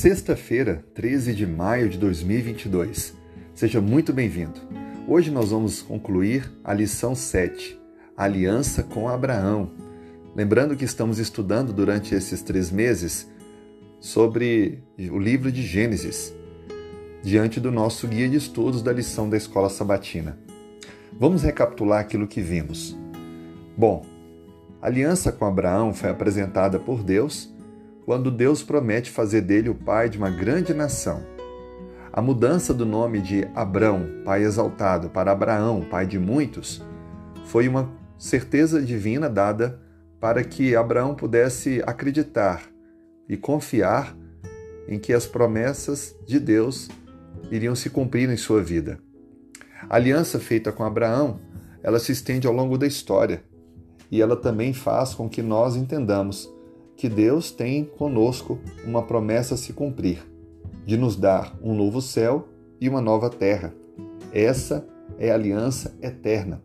Sexta-feira, 13 de maio de 2022. Seja muito bem-vindo. Hoje nós vamos concluir a lição 7, Aliança com Abraão. Lembrando que estamos estudando durante esses três meses sobre o livro de Gênesis, diante do nosso guia de estudos da lição da Escola Sabatina. Vamos recapitular aquilo que vimos. Bom, a aliança com Abraão foi apresentada por Deus quando Deus promete fazer dele o pai de uma grande nação. A mudança do nome de Abrão, pai exaltado, para Abraão, pai de muitos, foi uma certeza divina dada para que Abraão pudesse acreditar e confiar em que as promessas de Deus iriam se cumprir em sua vida. A aliança feita com Abraão, ela se estende ao longo da história e ela também faz com que nós entendamos que Deus tem conosco uma promessa a se cumprir, de nos dar um novo céu e uma nova terra. Essa é a aliança eterna,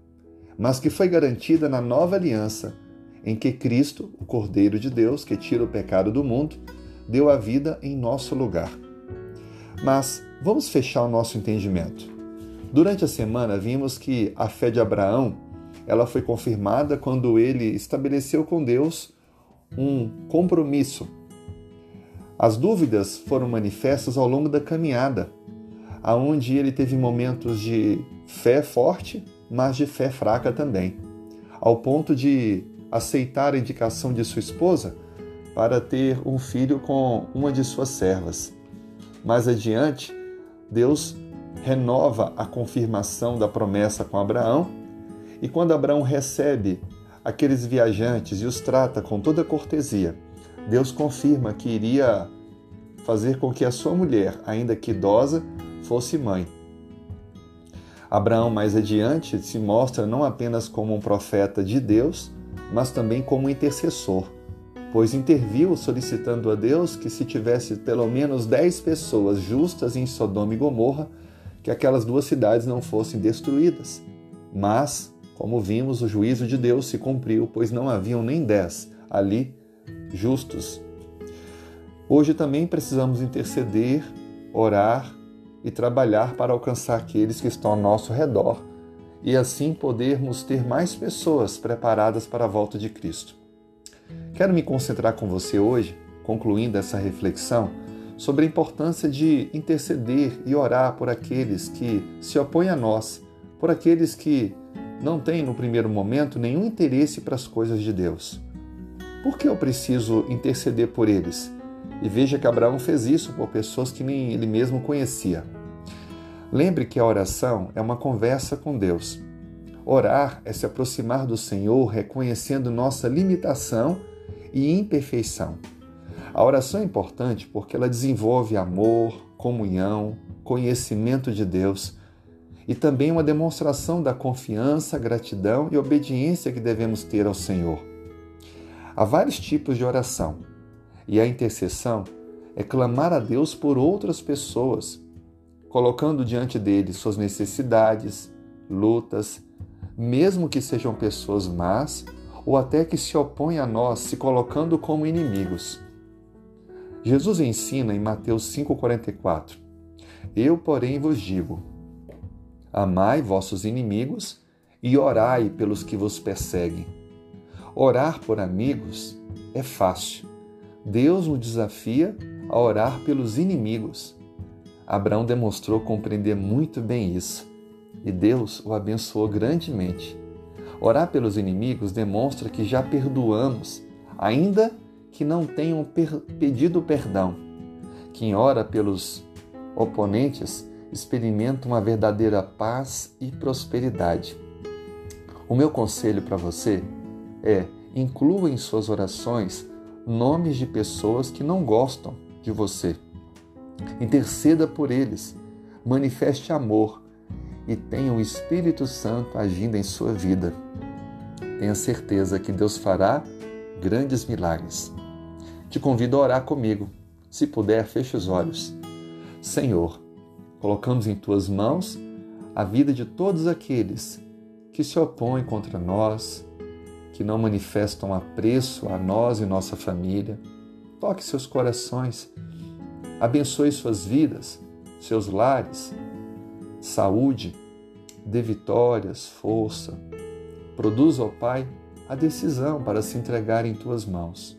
mas que foi garantida na nova aliança, em que Cristo, o Cordeiro de Deus, que tira o pecado do mundo, deu a vida em nosso lugar. Mas vamos fechar o nosso entendimento. Durante a semana vimos que a fé de Abraão ela foi confirmada quando ele estabeleceu com Deus um compromisso. As dúvidas foram manifestas ao longo da caminhada, aonde ele teve momentos de fé forte, mas de fé fraca também, ao ponto de aceitar a indicação de sua esposa para ter um filho com uma de suas servas. Mais adiante, Deus renova a confirmação da promessa com Abraão e quando Abraão recebe aqueles viajantes e os trata com toda cortesia, Deus confirma que iria fazer com que a sua mulher, ainda que idosa, fosse mãe. Abraão, mais adiante, se mostra não apenas como um profeta de Deus, mas também como intercessor, pois interviu solicitando a Deus que, se tivesse pelo menos dez pessoas justas em Sodoma e Gomorra, que aquelas duas cidades não fossem destruídas. Mas como vimos, o juízo de Deus se cumpriu, pois não haviam nem dez ali justos. Hoje também precisamos interceder, orar e trabalhar para alcançar aqueles que estão ao nosso redor e assim podermos ter mais pessoas preparadas para a volta de Cristo. Quero me concentrar com você hoje, concluindo essa reflexão, sobre a importância de interceder e orar por aqueles que se opõem a nós, por aqueles que não têm, no primeiro momento, nenhum interesse para as coisas de Deus. Por que eu preciso interceder por eles? E veja que Abraão fez isso por pessoas que nem ele mesmo conhecia. Lembre que a oração é uma conversa com Deus. Orar é se aproximar do Senhor reconhecendo nossa limitação e imperfeição. A oração é importante porque ela desenvolve amor, comunhão, conhecimento de Deus e também uma demonstração da confiança, gratidão e obediência que devemos ter ao Senhor. Há vários tipos de oração, e a intercessão é clamar a Deus por outras pessoas, colocando diante dele suas necessidades, lutas, mesmo que sejam pessoas más ou até que se opõem a nós, se colocando como inimigos. Jesus ensina em Mateus 5,44: Eu, porém, vos digo Amai vossos inimigos e orai pelos que vos perseguem. Orar por amigos é fácil. Deus nos desafia a orar pelos inimigos. Abraão demonstrou compreender muito bem isso e Deus o abençoou grandemente. Orar pelos inimigos demonstra que já perdoamos, ainda que não tenham pedido perdão. Quem ora pelos oponentes experimenta uma verdadeira paz e prosperidade. O meu conselho para você é: inclua em suas orações nomes de pessoas que não gostam de você. Interceda por eles, manifeste amor e tenha o Espírito Santo agindo em sua vida. Tenha certeza que Deus fará grandes milagres. Te convido a orar comigo. Se puder, feche os olhos. Senhor, Colocamos em tuas mãos a vida de todos aqueles que se opõem contra nós, que não manifestam apreço a nós e nossa família. Toque seus corações Abençoe suas vidas, seus lares, saúde, dê vitórias, força. Produza, ó Pai, a decisão para se entregar em tuas mãos.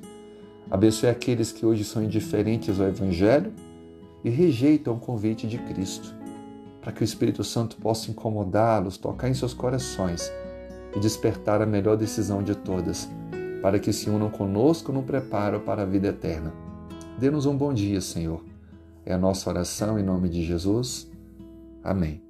Abençoe aqueles que hoje são indiferentes ao Evangelho e rejeitam o convite de Cristo, para que o Espírito Santo possa incomodá-los, tocar em seus corações e despertar a melhor decisão de todas, para que se unam conosco no preparo para a vida eterna. Dê-nos um bom dia, Senhor. É a nossa oração em nome de Jesus. Amém.